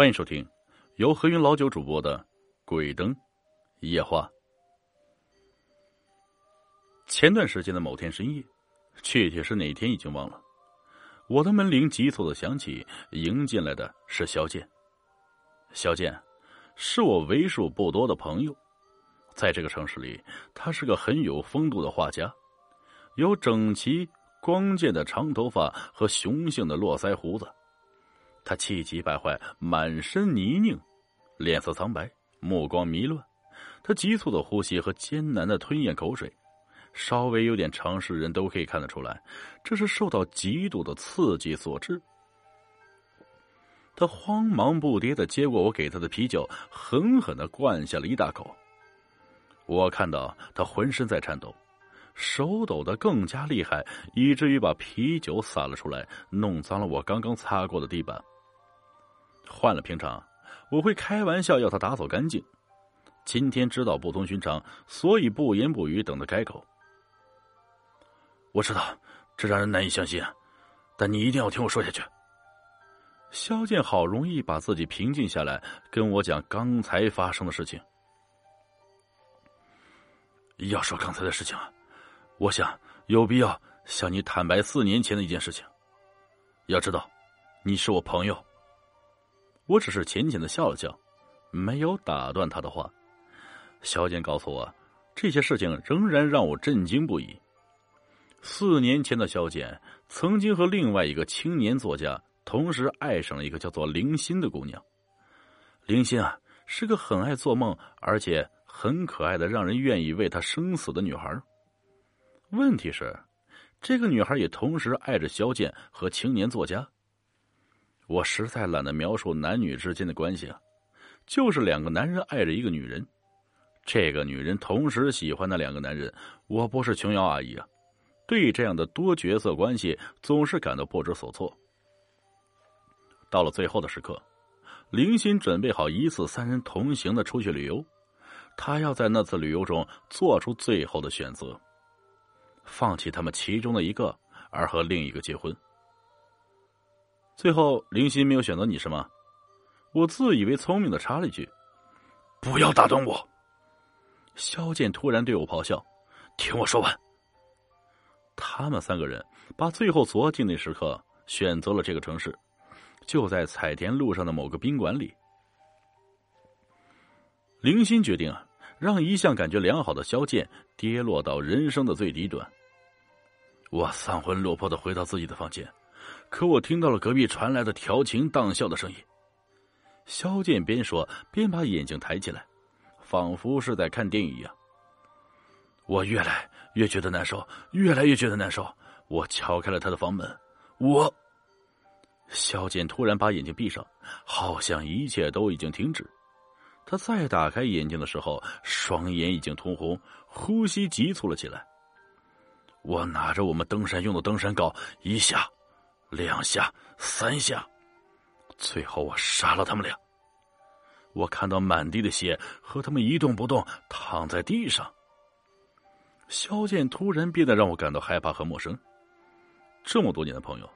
欢迎收听由何云老九主播的《鬼灯夜话》。前段时间的某天深夜，具体是哪天已经忘了。我的门铃急促的响起，迎进来的是肖剑。肖剑是我为数不多的朋友，在这个城市里，他是个很有风度的画家，有整齐光洁的长头发和雄性的络腮胡子。他气急败坏，满身泥泞，脸色苍白，目光迷乱。他急促的呼吸和艰难的吞咽口水，稍微有点常识人都可以看得出来，这是受到极度的刺激所致。他慌忙不迭的接过我给他的啤酒，狠狠的灌下了一大口。我看到他浑身在颤抖，手抖得更加厉害，以至于把啤酒洒了出来，弄脏了我刚刚擦过的地板。换了平常，我会开玩笑要他打扫干净。今天知道不同寻常，所以不言不语，等他开口。我知道这让人难以相信，但你一定要听我说下去。肖剑好容易把自己平静下来，跟我讲刚才发生的事情。要说刚才的事情啊，我想有必要向你坦白四年前的一件事情。要知道，你是我朋友。我只是浅浅的笑了笑，没有打断他的话。肖剑告诉我，这些事情仍然让我震惊不已。四年前的肖剑曾经和另外一个青年作家同时爱上了一个叫做林心的姑娘。林心啊，是个很爱做梦，而且很可爱的，让人愿意为她生死的女孩。问题是，这个女孩也同时爱着肖剑和青年作家。我实在懒得描述男女之间的关系啊，就是两个男人爱着一个女人，这个女人同时喜欢那两个男人。我不是琼瑶阿姨啊，对这样的多角色关系总是感到不知所措。到了最后的时刻，林欣准备好一次三人同行的出去旅游，他要在那次旅游中做出最后的选择，放弃他们其中的一个，而和另一个结婚。最后，林欣没有选择你是吗？我自以为聪明的插了一句：“不要打断我。”萧剑突然对我咆哮：“听我说完。”他们三个人把最后锁定的时刻选择了这个城市，就在彩田路上的某个宾馆里。林欣决定啊，让一向感觉良好的萧剑跌落到人生的最低端。我丧魂落魄的回到自己的房间。可我听到了隔壁传来的调情荡笑的声音。萧剑边说边把眼睛抬起来，仿佛是在看电影一样。我越来越觉得难受，越来越觉得难受。我敲开了他的房门。我，萧剑突然把眼睛闭上，好像一切都已经停止。他再打开眼睛的时候，双眼已经通红，呼吸急促了起来。我拿着我们登山用的登山镐，一下。两下，三下，最后我杀了他们俩。我看到满地的血和他们一动不动躺在地上。萧剑突然变得让我感到害怕和陌生。这么多年的朋友，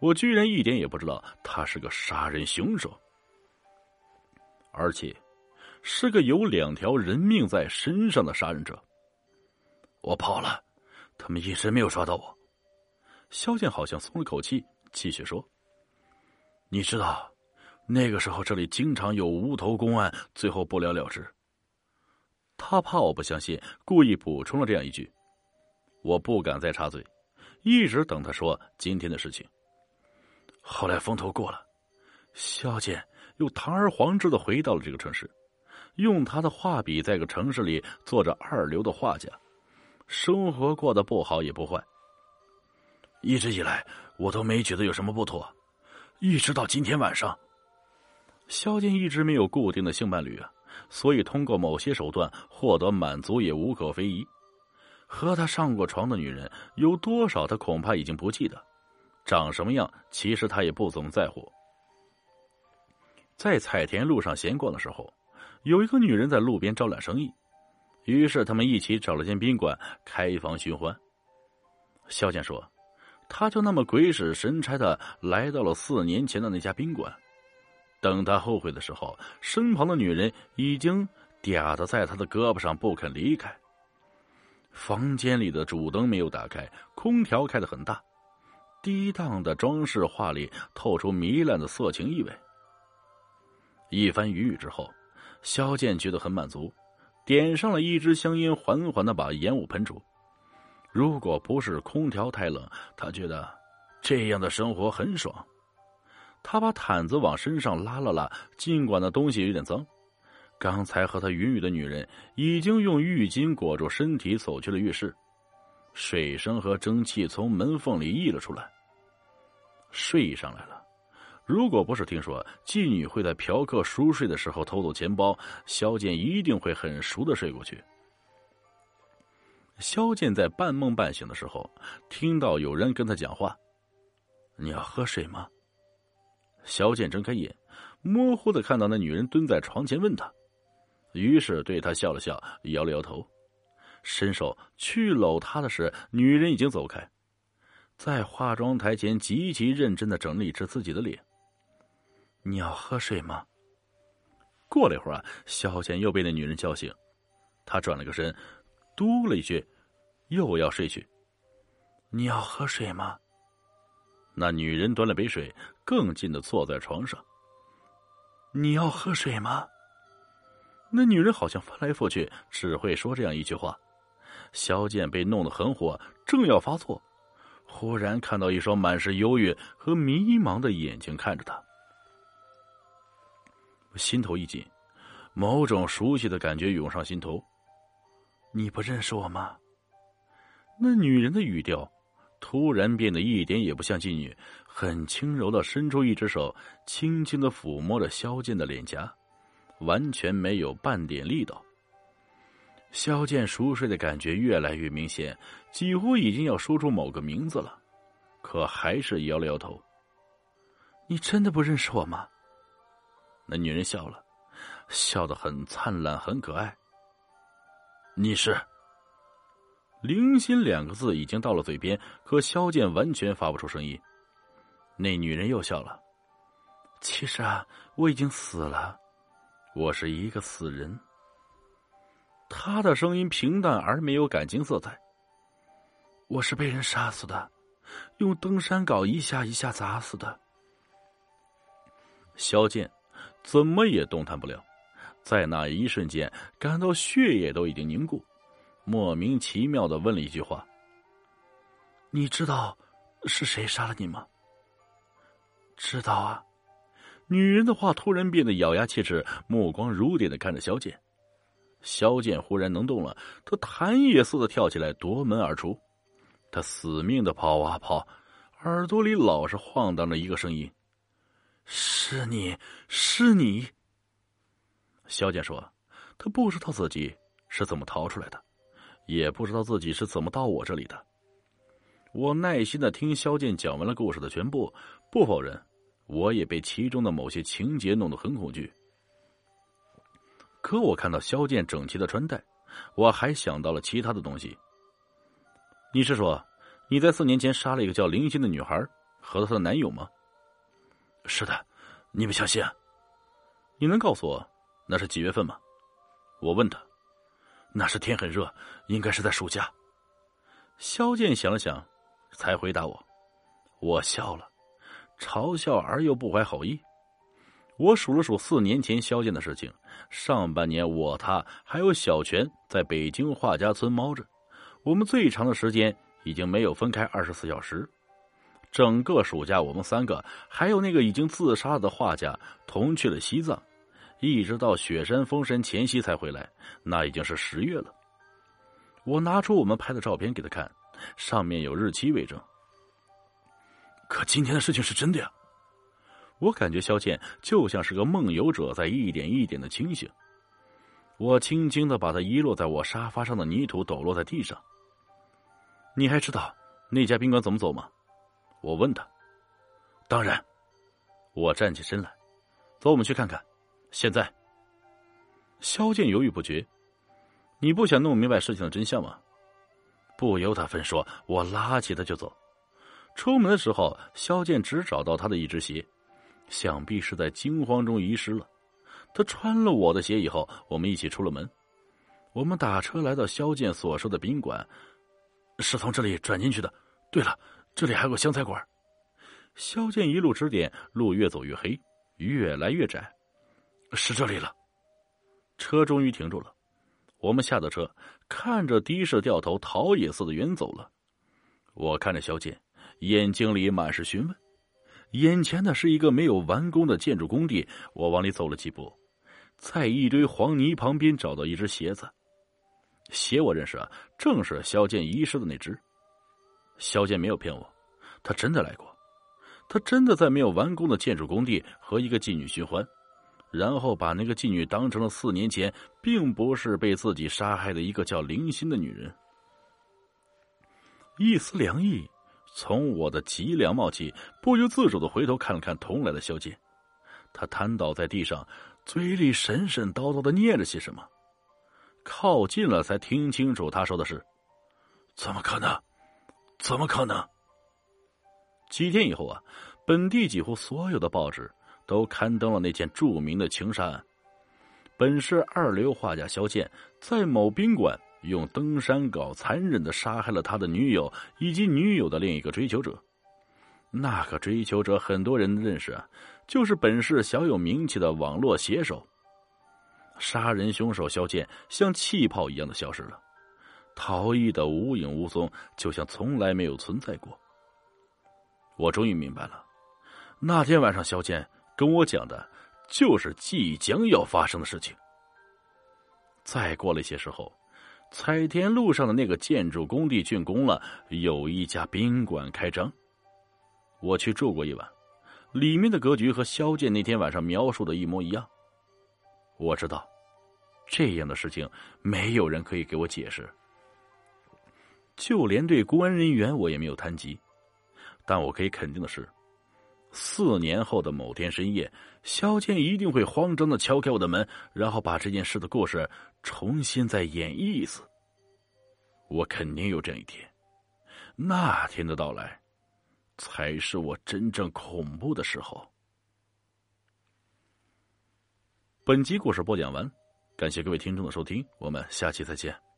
我居然一点也不知道他是个杀人凶手，而且是个有两条人命在身上的杀人者。我跑了，他们一直没有抓到我。肖剑好像松了口气。继续说，你知道，那个时候这里经常有无头公案，最后不了了之。他怕我不相信，故意补充了这样一句。我不敢再插嘴，一直等他说今天的事情。后来风头过了，萧剑又堂而皇之的回到了这个城市，用他的画笔在个城市里做着二流的画家，生活过得不好也不坏。一直以来。我都没觉得有什么不妥，一直到今天晚上。萧剑一直没有固定的性伴侣啊，所以通过某些手段获得满足也无可非议。和他上过床的女人有多少，他恐怕已经不记得。长什么样，其实他也不怎么在乎。在彩田路上闲逛的时候，有一个女人在路边招揽生意，于是他们一起找了间宾馆开房寻欢。肖剑说。他就那么鬼使神差的来到了四年前的那家宾馆，等他后悔的时候，身旁的女人已经嗲的在他的胳膊上不肯离开。房间里的主灯没有打开，空调开的很大，低档的装饰画里透出糜烂的色情意味。一番云雨之后，萧剑觉得很满足，点上了一支香烟，缓缓的把烟雾喷出。如果不是空调太冷，他觉得这样的生活很爽。他把毯子往身上拉了拉，尽管那东西有点脏。刚才和他云雨的女人已经用浴巾裹住身体，走去了浴室。水声和蒸汽从门缝里溢了出来。睡上来了。如果不是听说妓女会在嫖客熟睡的时候偷走钱包，萧剑一定会很熟的睡过去。萧剑在半梦半醒的时候，听到有人跟他讲话：“你要喝水吗？”萧剑睁开眼，模糊的看到那女人蹲在床前问他。于是对他笑了笑，摇了摇头，伸手去搂她的时，女人已经走开，在化妆台前极其认真的整理着自己的脸。你要喝水吗？过了一会儿啊，萧剑又被那女人叫醒，他转了个身，嘟了一句，又要睡去。你要喝水吗？那女人端了杯水，更近的坐在床上。你要喝水吗？那女人好像翻来覆去只会说这样一句话，萧剑被弄得很火，正要发作，忽然看到一双满是忧郁和迷茫的眼睛看着他，我心头一紧，某种熟悉的感觉涌上心头。你不认识我吗？那女人的语调突然变得一点也不像妓女，很轻柔的伸出一只手，轻轻的抚摸着萧剑的脸颊。完全没有半点力道。萧剑熟睡的感觉越来越明显，几乎已经要说出某个名字了，可还是摇了摇头。你真的不认识我吗？那女人笑了，笑得很灿烂，很可爱。你是林心两个字已经到了嘴边，可萧剑完全发不出声音。那女人又笑了。其实啊，我已经死了。我是一个死人。他的声音平淡而没有感情色彩。我是被人杀死的，用登山镐一下一下砸死的。萧剑怎么也动弹不了，在那一瞬间感到血液都已经凝固，莫名其妙的问了一句话：“你知道是谁杀了你吗？”知道啊。女人的话突然变得咬牙切齿，目光如电的看着萧剑。萧剑忽然能动了，他弹也似的跳起来，夺门而出。他死命的跑啊跑，耳朵里老是晃荡着一个声音：“是你是你。”萧剑说：“他不知道自己是怎么逃出来的，也不知道自己是怎么到我这里的。”我耐心的听萧剑讲完了故事的全部，不否认。我也被其中的某些情节弄得很恐惧，可我看到萧剑整齐的穿戴，我还想到了其他的东西。你是说你在四年前杀了一个叫林心的女孩和她的男友吗？是的，你不相信？你能告诉我那是几月份吗？我问他。那是天很热，应该是在暑假。萧剑想了想，才回答我。我笑了。嘲笑而又不怀好意。我数了数四年前萧剑的事情，上半年我他还有小泉在北京画家村猫着，我们最长的时间已经没有分开二十四小时。整个暑假，我们三个还有那个已经自杀的画家同去了西藏，一直到雪山封山前夕才回来，那已经是十月了。我拿出我们拍的照片给他看，上面有日期为证。可今天的事情是真的呀！我感觉萧剑就像是个梦游者，在一点一点的清醒。我轻轻的把他遗落在我沙发上的泥土抖落在地上。你还知道那家宾馆怎么走吗？我问他。当然。我站起身来，走，我们去看看。现在。萧剑犹豫不决。你不想弄明白事情的真相吗？不由他分说，我拉起他就走。出门的时候，萧剑只找到他的一只鞋，想必是在惊慌中遗失了。他穿了我的鞋以后，我们一起出了门。我们打车来到肖剑所说的宾馆，是从这里转进去的。对了，这里还有个湘菜馆。肖剑一路指点，路越走越黑，越来越窄。是这里了。车终于停住了，我们下的车，看着的士掉头逃也似的远走了。我看着萧剑，眼睛里满是询问。眼前的是一个没有完工的建筑工地，我往里走了几步，在一堆黄泥旁边找到一只鞋子。鞋我认识啊，正是萧剑遗失的那只。肖剑没有骗我，他真的来过，他真的在没有完工的建筑工地和一个妓女寻欢，然后把那个妓女当成了四年前并不是被自己杀害的一个叫林心的女人。一丝凉意从我的脊梁冒起，不由自主的回头看了看同来的肖剑，他瘫倒在地上，嘴里神神叨叨的念着些什么。靠近了，才听清楚他说的是：“怎么可能？怎么可能？”几天以后啊，本地几乎所有的报纸都刊登了那件著名的情杀案。本市二流画家肖剑在某宾馆用登山镐残忍的杀害了他的女友以及女友的另一个追求者。那个追求者很多人认识啊，就是本市小有名气的网络写手。杀人凶手肖剑像气泡一样的消失了，逃逸的无影无踪，就像从来没有存在过。我终于明白了，那天晚上肖剑跟我讲的，就是即将要发生的事情。再过了一些时候，彩田路上的那个建筑工地竣工了，有一家宾馆开张。我去住过一晚，里面的格局和肖剑那天晚上描述的一模一样。我知道，这样的事情没有人可以给我解释，就连对公安人员我也没有谈及。但我可以肯定的是，四年后的某天深夜，肖剑一定会慌张的敲开我的门，然后把这件事的故事重新再演绎一次。我肯定有这样一天，那天的到来，才是我真正恐怖的时候。本集故事播讲完，感谢各位听众的收听，我们下期再见。